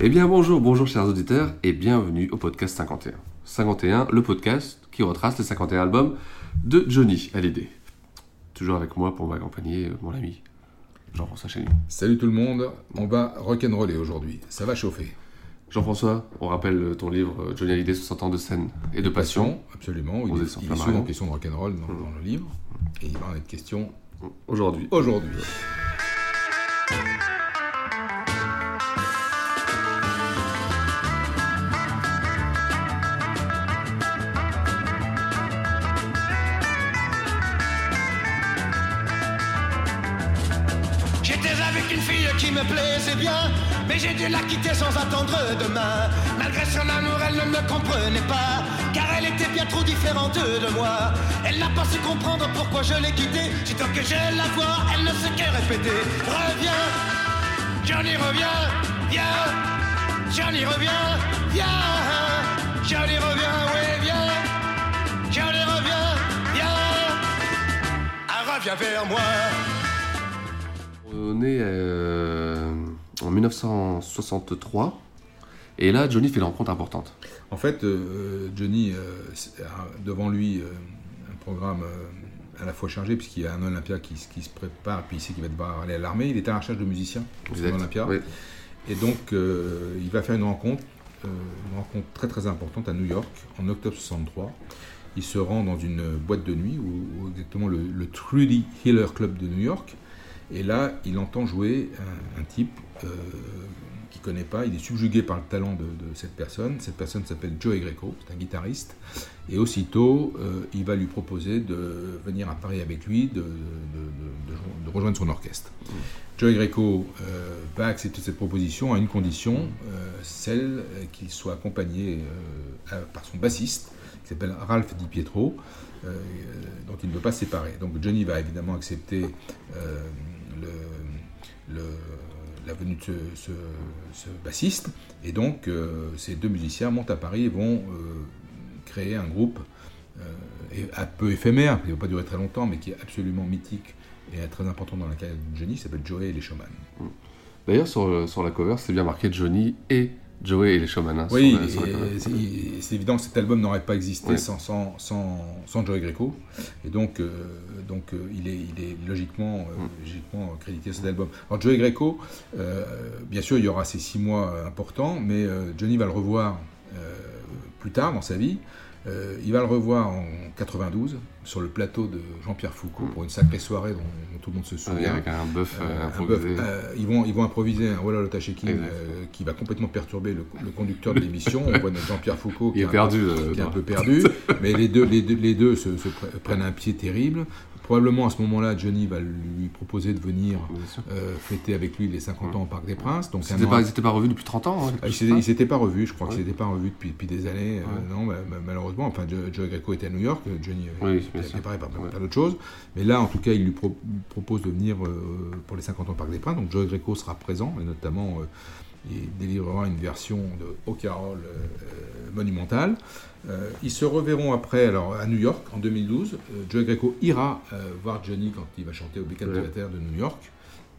Eh bien bonjour, bonjour chers auditeurs et bienvenue au podcast 51. 51, le podcast qui retrace les 51 albums de Johnny Hallyday. Toujours avec moi pour m'accompagner euh, mon ami Jean-François Chénier. Salut tout le monde, on va rock'n'roller aujourd'hui, ça va chauffer. Jean-François, on rappelle ton livre euh, Johnny Hallyday 60 ans de scène et de passion. Absolument, il, est- il est souvent question de rock'n'roll dans, dans le livre, et il va en être question Aujourd'hui. aujourd'hui. Bien, mais j'ai dû la quitter sans attendre demain. Malgré son amour, elle ne me comprenait pas, car elle était bien trop différente de moi. Elle n'a pas su comprendre pourquoi je l'ai quittée. Sitôt que je la vois, elle ne sait que répéter. Reviens, Johnny revient, viens. Johnny revient, viens. Johnny revient, oui, viens. Johnny revient, viens. Ah, reviens vers moi. Euh, en 1963 et là Johnny fait une rencontre importante. En fait, euh, Johnny euh, c'est- a devant lui un programme à la fois chargé, puisqu'il y a un Olympia qui, se prépare, puis il sait qu'il va devoir aller à l'armée. Il est à la recherche de musiciens pour son Exact. Olympia. Oui. Et donc, il va faire une rencontre, une rencontre très très importante à New York en octobre 63. Il se rend dans une boîte de nuit, ou, ou exactement le, le Trudy Hiller Club de New York. Et là, il entend jouer un, type euh, qu'il ne connaît pas. Il est subjugué par le talent de, cette personne. Cette personne s'appelle Joey Greco, c'est un guitariste. Et aussitôt, euh, il va lui proposer de venir à Paris avec lui, de, de- de- de- de jo- de rejoindre son orchestre. Joey Greco euh, va accepter cette proposition à une condition, celle qu'il soit accompagné par son bassiste, qui s'appelle Ralph Di Pietro, dont il ne veut pas séparer. Donc Johnny va évidemment accepter la venue de ce, bassiste, et donc euh, ces deux musiciens montent à Paris et vont euh, créer un groupe euh, un peu éphémère, qui ne va pas durer très longtemps, mais qui est absolument mythique et très important dans la carrière de Johnny, s'appelle Joey et les Showman. D'ailleurs sur, le- sur la cover c'est bien marqué Johnny et Joey et les Showman. Oui, c'est évident que cet album n'aurait pas existé Oui. sans, sans, sans, sans Joey Greco. Et donc, euh, donc euh, il, est, il est logiquement, euh, Mm. logiquement crédité à cet album. Alors, Joey Greco, bien sûr, il y aura ces six mois importants, mais Johnny va le revoir plus tard dans sa vie. Euh, il va le revoir en 92 sur le plateau de Jean-Pierre Foucault pour une sacrée soirée dont, dont tout le monde se Ah, souvient. avec un bœuf euh, Euh, un euh, ils, vont, ils vont improviser un Walla qui va complètement perturber le, le conducteur de l'émission. On voit notre Jean-Pierre Foucault qui Il est un perdu, peu- qui est un dans- peu perdu, mais les deux, les deux, les deux se, se pre- prennent un pied terrible. Probablement à ce moment-là, Johnny va lui proposer de venir euh, fêter avec lui les 50 ans au Parc des Princes. Donc n'étaient an- pas, pas revus depuis 30 ans. hein, Ils chose s'étaient- pas revus, je crois Ouais. qu'ils s'étaient pas revus depuis, depuis des années. euh, non, ma- ma- malheureusement. Enfin, Joe, Greco était à New York, Johnny euh, Oui, était par Ouais. plein d'autres choses. Mais là, en tout cas, il lui pro- propose de venir euh, pour les 50 ans au Parc des Princes. Donc Joe Greco sera présent, et notamment, il délivrera une version de Au Carol euh, euh, monumentale. Euh, ils se reverront après, alors à New York en 2012. Euh, Joe Greco ira euh, voir Johnny quand il va chanter au Beacon Ouais. Theatre de New York.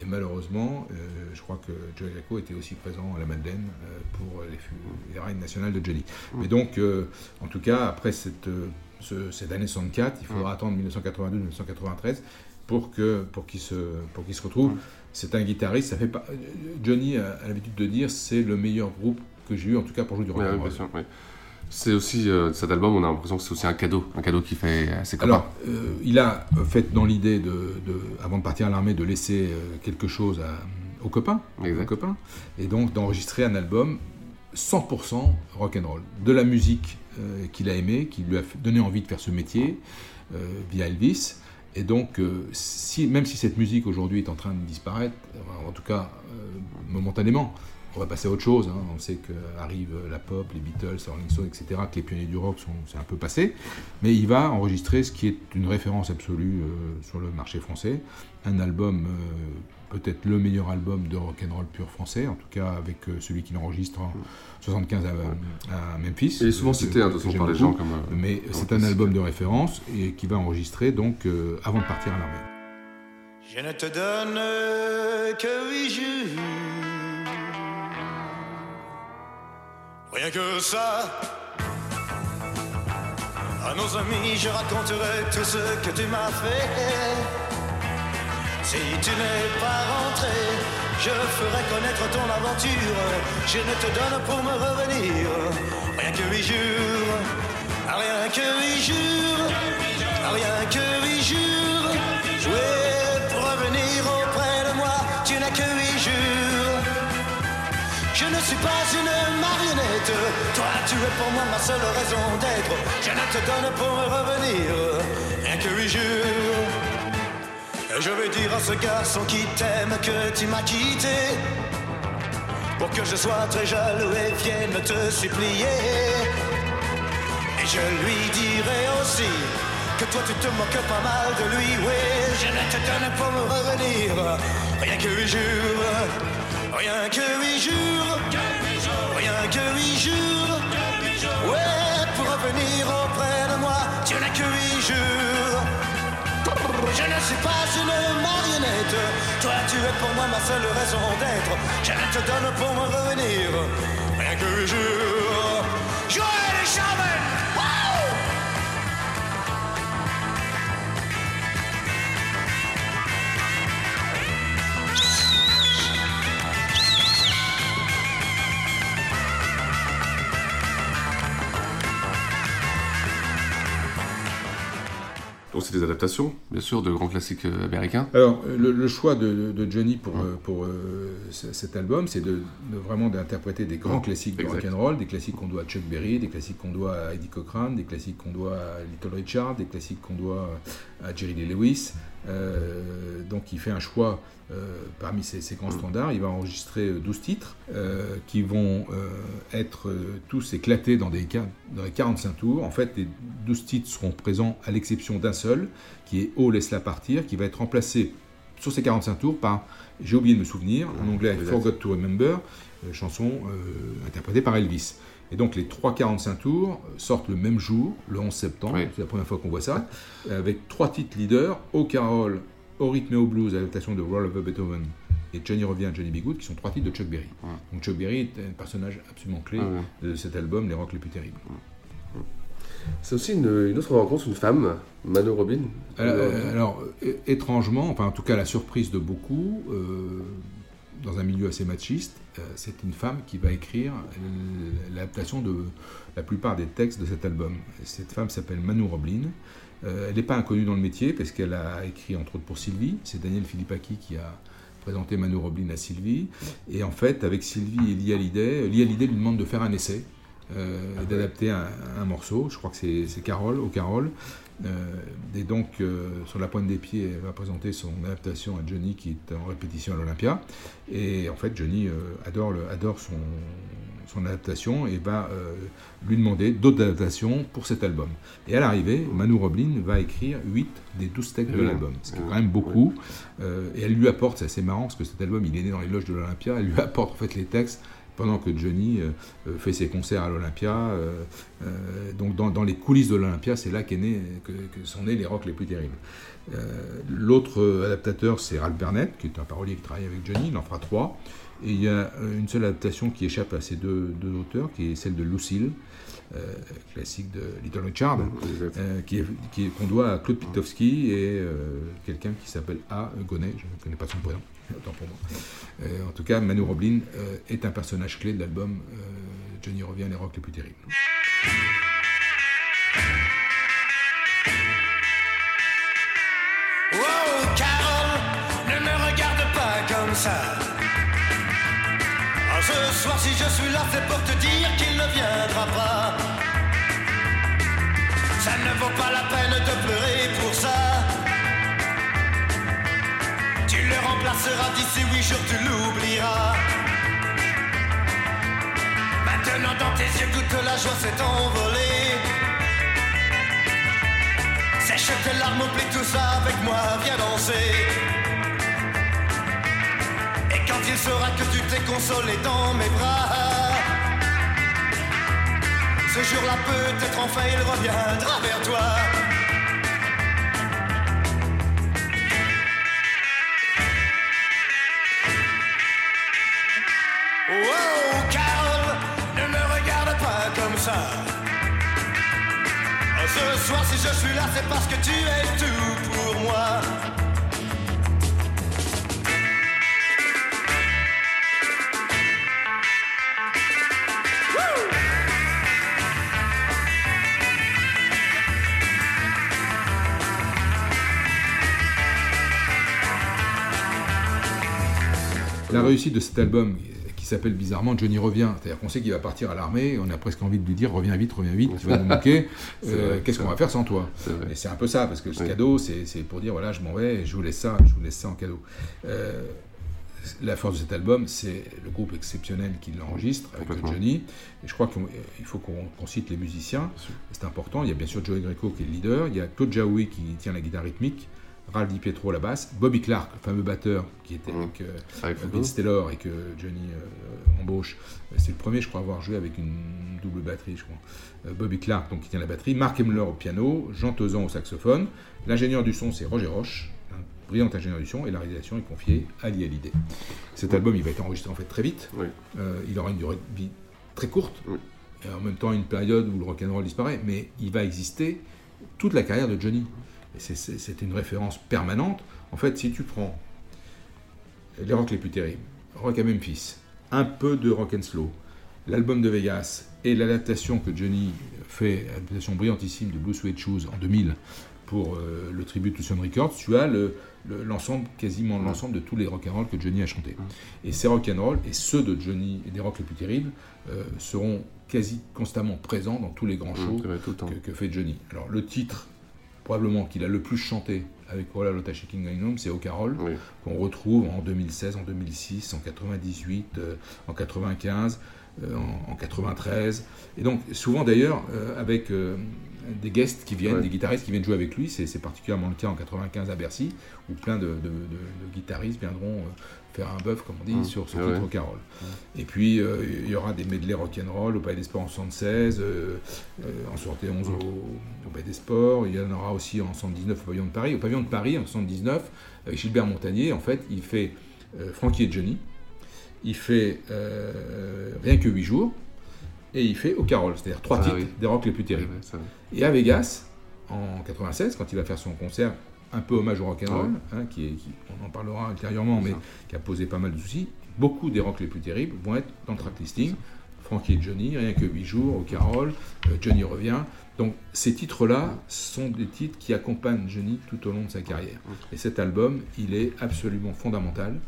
Et malheureusement, je crois que Joe Greco était aussi présent à la Madeleine pour les funérailles nationales de Johnny. Mais donc, en tout cas, après cette, ce- cette année 64, il faudra attendre 1982-1993 pour qu'il se pour qu'il se retrouve. C'est un guitariste. Ça fait pas. Johnny a, a l'habitude de dire c'est le meilleur groupe que j'ai eu en tout cas pour jouer du rock Ouais, and ouais, roll. C'est aussi, euh, cet album, on a l'impression que c'est aussi un cadeau, un cadeau qu'il fait à ses copains. Alors, euh, il a fait dans l'idée, de, de- avant de partir à l'armée, de laisser euh, quelque chose à- aux copains, aux copains, et donc d'enregistrer un album 100% rock'n'roll, de la musique euh, qu'il a aimée, qui lui a donné envie de faire ce métier euh, via Elvis. Et donc, euh, même si cette musique aujourd'hui est en train de disparaître, euh, en tout cas euh, momentanément, on va passer à autre chose. hein. On sait qu'arrive la pop, les Beatles, les Rolling Stones, etc., que les pionniers du rock sont c'est un peu passé. Mais il va enregistrer ce qui est une référence absolue sur le marché français. Un album, peut-être le meilleur album de rock'n'roll pur français, en tout cas avec euh, celui qu'il enregistre en 75 à, à Memphis. Il est souvent euh, cité, hein, de toute que façon, j'aime par les beaucoup. gens comme, euh, Mais c'est un album de référence et qui va enregistrer donc euh, avant de partir à l'armée. Je ne te donne que huit jours. Rien que ça. À nos amis, je raconterai tout ce que tu m'as fait. Si tu n'es pas rentré, je ferai connaître ton aventure. Je ne te donne pour me revenir. Rien que huit jours. Rien que huit jours. Rien que huit jours. Oui, pour revenir auprès de moi, tu n'as que huit jours. Je ne suis pas une marionnette. Toi, tu es pour moi ma seule raison d'être. Je ne te donne pour me revenir. Rien que huit jours. Je vais dire à ce garçon qui t'aime que tu m'as quitté. Pour que je sois très jaloux et vienne te supplier. Et je lui dirai aussi que toi tu te moques pas mal de lui, oui. Je ne te donne pour me revenir. Rien que huit jours. Rien que huit jours. Rien que huit jours. Ouais, pour revenir auprès de moi, tu n'as que huit jours. Je suis pas une marionnette. Toi, tu es pour moi ma seule raison d'être. Je te donne pour me revenir. Rien que huit jours. Joël et Charmin! C'est des adaptations, bien sûr, de grands classiques euh, américains. Alors, euh, le, le choix de, de Johnny pour, euh, pour euh, cet album, c'est de, de vraiment d'interpréter des grands classiques de rock'n'roll, des classiques qu'on doit à Chuck Berry, des classiques qu'on doit à Eddie Cochran, des classiques qu'on doit à Little Richard, des classiques qu'on doit à Jerry Lee Lewis. Euh, donc, il fait un choix euh, parmi ces, ces grands standards. Il va enregistrer euh, 12 titres euh, qui vont être tous éclatés dans, des, dans les 45 tours. En fait, les 12 titres seront présents à l'exception d'un seul, qui est Oh, laisse-la partir, qui va être remplacé sur ces 45 tours par J'ai oublié de me souvenir, en anglais. Forgot to Remember, chanson interprétée par Elvis. Et donc les trois 45 tours sortent le même jour, le 11 septembre, c'est la première fois qu'on voit ça, avec trois titres leaders, Au Carol, Au rythme et au blues, adaptation de Roll Over Beethoven, et Johnny revient, Johnny B. Good, qui sont trois titres de Chuck Berry. Donc Chuck Berry est un personnage absolument clé Ouais, de cet album, Les Rocks les plus terribles. C'est aussi une, une autre rencontre, une femme, Mano Robin. Euh, alors, é- étrangement, enfin en tout cas la surprise de beaucoup, euh, dans un milieu assez machiste, euh, c'est une femme qui va écrire l'adaptation de la plupart des textes de cet album. Cette femme s'appelle Manu Roblin. Euh, elle n'est pas inconnue dans le métier parce qu'elle a écrit entre autres pour Sylvie. C'est Daniel Philippaki qui a présenté Manu Roblin à Sylvie. Et en fait, avec Sylvie et Lia Hallyday, Lia Hallyday lui demande de faire un essai. Euh, d'adapter un, un morceau, je crois que c'est Carole, au Carole, euh, et donc, euh, sur la pointe des pieds, elle va présenter son adaptation à Johnny qui est en répétition à l'Olympia. Et en fait, Johnny adore, le- adore son, son adaptation et va euh, lui demander d'autres adaptations pour cet album. Et à l'arrivée, Manu Roblin va écrire 8 des 12 textes de l'album, ce qui est quand même beaucoup. Euh, et elle lui apporte, c'est assez marrant parce que cet album, il est né dans les loges de l'Olympia, elle lui apporte en fait les textes pendant que Johnny euh, euh, fait ses concerts à l'Olympia. euh, euh, donc dans, dans les coulisses de l'Olympia, c'est là qu'est né, que, que sont nés les rocks les plus terribles. L'autre adaptateur, c'est Ralph Burnett, qui est un parolier qui travaille avec Johnny, il en fera trois. Et il y a une seule adaptation qui échappe à ces deux, deux auteurs, qui est celle de Lucille, classique de Little Richard, euh, qui qu'on doit à Claude Pitowski et quelqu'un qui s'appelle A. Gonnet, je ne connais pas son prénom, autant pour moi. Euh, en tout cas, Manu Roblin euh, est un personnage clé de l'album euh, Johnny revient, les rocks les plus terribles. Oh, Carole, ne me regarde pas comme ça. Oh, ce soir, si je suis là, c'est pour te dire qu'il ne viendra pas. Ça ne vaut pas la peine de pleurer pour ça. Remplaceras d'ici huit jours, tu l'oublieras. Maintenant, dans tes yeux, toute la joie s'est envolée. Sèche tes larmes, oublie tout ça avec moi, viens danser. Et quand il saura que tu t'es consolé dans mes bras, ce jour-là peut-être enfin il reviendra vers toi. Oh, Carole, ne me regarde pas comme ça. Oh, Ce soir, si je suis là, c'est parce que tu es tout pour moi. La réussite de cet album, s'appelle bizarrement Johnny revient, c'est-à-dire qu'on sait qu'il va partir à l'armée, on a presque envie de lui dire reviens vite, reviens vite, tu vas nous manquer, euh, qu'est-ce qu'on va faire sans toi. Et c'est un peu ça, parce que ce Oui. cadeau, c'est pour dire voilà, je m'en vais, et je vous laisse ça, je vous laisse ça en cadeau. Euh, la force de cet album, c'est le groupe exceptionnel qui l'enregistre avec. Johnny. Et je crois qu'il faut qu'on qu'on cite les musiciens, c'est important. Il y a bien sûr Joey Greco qui est le leader, il y a Claude Jaoui qui tient la guitare rythmique, Ralph Di Pietro à la basse, Bobby Clark, le fameux batteur qui était avec, euh, Avec euh. Vince Taylor et que Johnny euh, embauche. Euh, C'est le premier, je crois, à avoir joué avec une double batterie, je crois. Euh, Bobby Clark, donc, qui tient la batterie, Mark Emler au piano, Jean Tezan au saxophone. L'ingénieur du son, c'est Roger Roche, un brillant ingénieur du son, et la réalisation est confiée à Ali Hallyday. Cet album, il va être enregistré en fait très vite. Oui. Il aura une durée de vie très courte, Oui. et en même temps une période où le rock'n'roll disparaît, mais il va exister toute la carrière de Johnny. Et c'est une référence permanente. En fait, si tu prends les rocks les plus terribles, Rock à Memphis, un peu de rock and slow, l'album de Vegas et l'adaptation que Johnny fait, l'adaptation brillantissime de Blue Suede Shoes en 2000 pour euh, le tribut to Sun Records, tu as le- le- l'ensemble, quasiment l'ensemble de tous les rock'n'roll que Johnny a chanté. Et ces rock'n'roll, et ceux de Johnny et des rocks les plus terribles, euh, seront quasi constamment présents dans tous les grands shows temps. que, que fait Johnny. Alors le titre, probablement qu'il a le plus chanté avec Shaking Going Home, c'est O Carol, Oui. qu'on retrouve en 2016, en 2006, en 98, euh, en 95, euh, en, en 93. Et donc souvent d'ailleurs euh, avec des guests qui viennent, Ouais. des guitaristes qui viennent jouer avec lui. C'est particulièrement le cas en 95 à Bercy, où plein de, de- de- de guitaristes viendront euh, faire un bœuf, comme on dit, Mmh. sur ce Ouais, titre ouais. au Carol. Et puis euh, il y aura des medley rock'n'roll au Palais des Sports en 76, euh, euh, en 71 au, au Palais des Sports. Il y en aura aussi en 79 au Pavillon de Paris. Au Pavillon de Paris en 79, avec Gilbert Montagnier, en fait, il fait Frankie et Johnny. Il fait Rien que 8 jours. Et il fait Au Carol, c'est-à-dire trois Ah titres oui. des rocks les plus terribles. Va. Et à Vegas, en 96, quand il va faire son concert un peu hommage au rock'n'roll, hein, qui, est- qui- on en parlera ultérieurement, mais qui a posé pas mal de soucis, beaucoup des rocks les plus terribles vont être dans le track listing. Frankie et Johnny, rien que 8 jours, au Carol, euh, Johnny revient. Donc ces titres-là sont des titres qui accompagnent Johnny tout au long de sa carrière. Et cet album, il est absolument fondamental.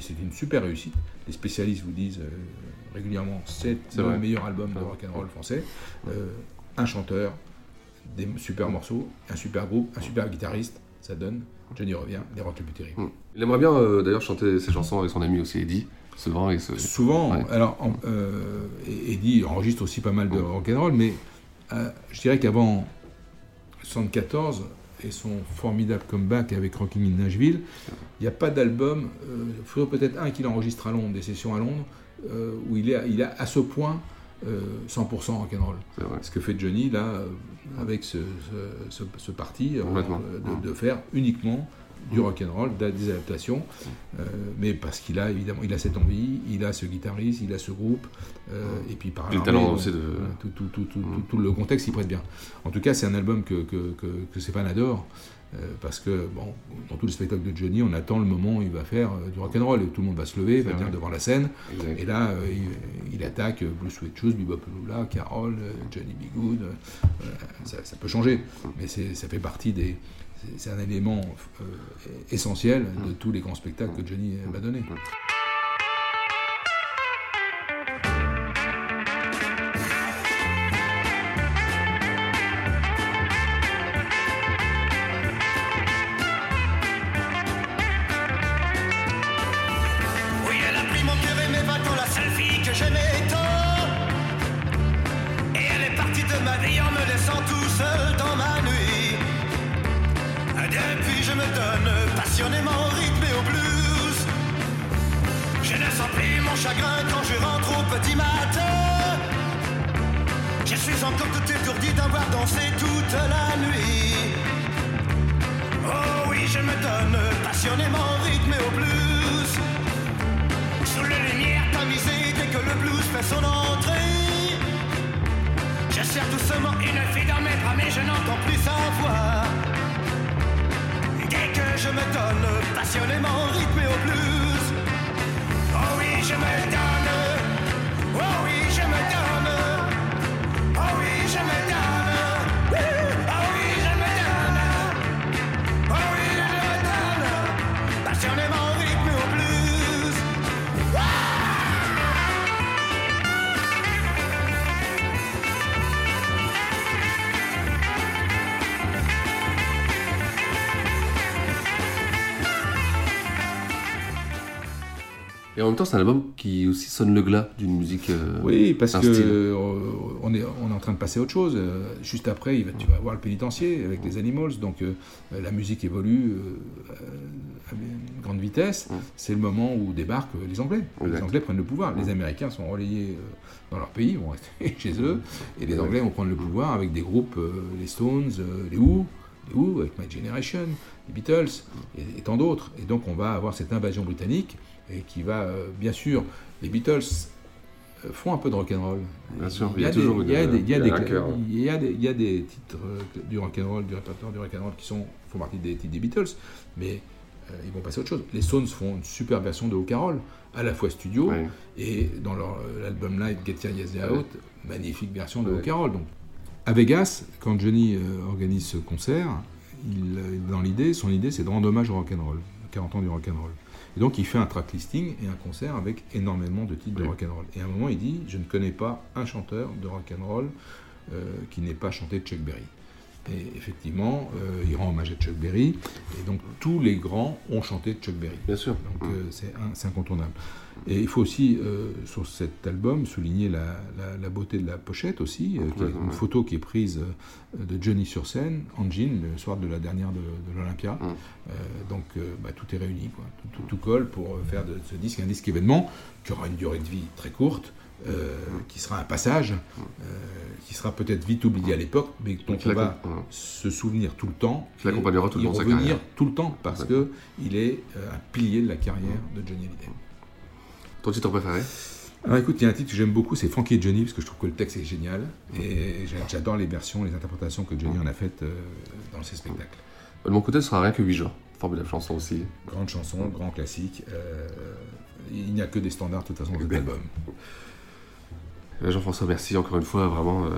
C'est une super réussite. Les spécialistes vous disent euh, régulièrement c'est le vrai. meilleur album de Ouais. rock'n'roll français. Euh, un chanteur, des super morceaux, un super groupe, un super guitariste, ça donne Johnny revient, les rocks les plus terribles. Mm. Il aimerait bien euh, d'ailleurs chanter ses chansons avec son ami aussi Eddie, souvent. Et ce... Souvent, Ouais. alors en- euh, Eddie enregistre aussi pas mal de rock'n'roll, mais euh, je dirais qu'avant 74 et son formidable comeback avec Rocking in Nashville, il n'y a pas d'album, euh, il faudrait peut-être un qu'il enregistre à Londres, des sessions à Londres, euh, où il est, il est à ce point euh, 100% rock'n'roll. C'est vrai. Ce que fait Johnny là, euh, avec ce, ce, ce- ce parti, euh, de, de faire uniquement du rock and roll, des adaptations, euh, mais parce qu'il a évidemment, il a cette envie, il a ce guitariste, il a ce groupe, euh, et puis par le aussi de- voilà, tout, tout- tout- tout- tout- tout le contexte y prête bien. En tout cas, c'est un album que, que, euh, parce que bon, dans tous les spectacles de Johnny, on attend le moment où il va faire euh, du rock and roll et tout le monde va se lever, va venir devant la scène, Exact. et là euh, il, il attaque euh, Blue Sweat Shoes, Bebop Lula, Carol, euh, Johnny B. Good. euh, voilà, ça, ça peut changer, mais c'est- ça fait partie des. C'est- un élément euh, essentiel de tous les grands spectacles que Johnny va donner. Oui, elle a pris mon cœur et mes vêtements, la seule fille que j'aimais tant. Et elle est partie de ma vie en me laissant tout seul dans donne passionnément au rythme et au blues. Je ne sens plus mon chagrin quand je rentre au petit matin. Je suis encore tout étourdi d'avoir dansé toute la nuit. Oh oui, je me donne passionnément et au blues. Sous les lumières tamisées dès que le blues fait son entrée. Je serre doucement une fille dans mes bras, mais je n'entends plus sa voix. Je me donne passionnément et au blues. Oh oui, je me donne. Oh oui, Et en même temps, c'est un album qui aussi sonne le glas d'une musique. euh, Oui, parce style. euh, on, est, on est en train de passer à autre chose. Euh, Juste après, il va, tu vas voir le pénitencier avec les Animals, donc euh, la musique évolue à une grande vitesse. C'est le moment où débarquent les Anglais. Les. Anglais prennent le pouvoir. Les Américains sont relayés dans leur pays, vont rester chez eux, et les Anglais vont prendre le pouvoir avec des groupes, les Stones, les Who, les Who avec My Generation, les Beatles et, et tant d'autres. Et donc on va avoir cette invasion britannique et qui va, euh, bien sûr, les Beatles euh, font un peu de rock'n'roll. Bien sûr, il y a toujours des, il y a des, il y a titres euh, du rock'n'roll, du répertoire du rock'n'roll qui sont, font partie des titres des Beatles, mais euh, ils vont passer à autre chose. Les Stones font une super version de O Carol, à la fois studio Ouais. et dans leur euh, l'album live Get Your Yes Out, magnifique version de Ouais. Carol. Donc, à Vegas, quand Johnny euh, organise ce concert, il, dans l'idée, son idée, c'est de rendre hommage au rock'n'roll, 40 ans du rock'n'roll. Et donc, il fait un track listing et un concert avec énormément de titres de Oui. rock'n'roll. Et à un moment, il dit Je ne connais pas un chanteur de rock'n'roll euh, qui n'ait pas chanté Chuck Berry. Et effectivement, euh, il rend hommage à Chuck Berry. Et donc, tous les grands ont chanté Chuck Berry. Bien sûr. Donc euh, c'est incontournable. Et il faut aussi, euh, sur cet album, souligner la, la- la beauté de la pochette aussi, qui est une photo qui est prise de Johnny sur scène, en jean, le soir de la dernière de, de l'Olympia. Mm. Donc bah, tout est réuni, quoi. Tout, tout- tout colle pour faire de ce disque un disque événement qui aura une durée de vie très courte. Euh, qui sera un passage, euh, qui sera peut-être vite oublié à l'époque, mais dont on va se souvenir tout le temps. Qui l'accompagnera tout le long de sa carrière. tout le temps parce que il est euh, un pilier de la carrière de Johnny Hallyday. Ton titre préféré? Alors écoute, il y a un titre que j'aime beaucoup, c'est Frankie et Johnny, parce que je trouve que le texte est génial. Et j'a- j'adore les versions, les interprétations que Johnny en a faites dans ses spectacles. De mon côté, ce sera rien que 8 jours. Formidable chanson aussi. Grande chanson, grand classique. euh, il n'y a que des standards de toute façon dans cet album. Euh, Jean-François, merci encore une fois, vraiment. euh,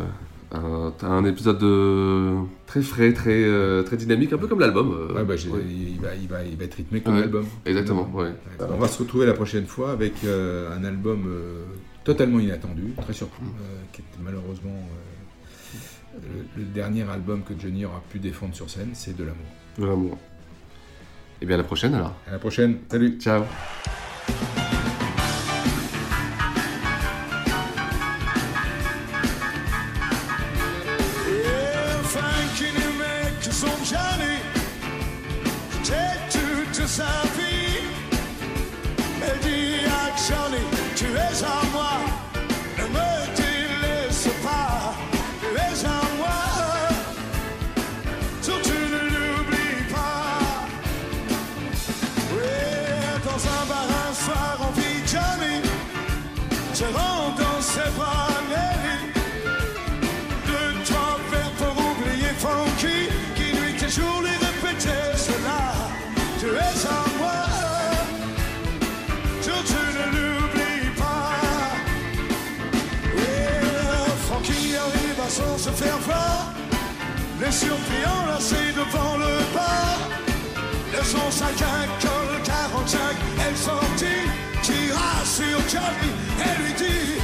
un, un épisode de... très frais, très, euh, très dynamique, un peu comme l'album. euh, Ouais, bah, ouais. il, va, il, va, il va être rythmé comme Ouais, l'album. Exactement. On va se retrouver la prochaine fois avec euh, un album totalement inattendu, très surpris, euh, qui est malheureusement le, le dernier album que Johnny aura pu défendre sur scène, c'est De l'amour. De l'amour. Et bien à la prochaine alors. À la prochaine, salut Ciao J'ai toute sa vie son se faire voir. Les surpris enlacés devant le bar de son sac à col 45, elle sortit, tira sur Johnny et lui dit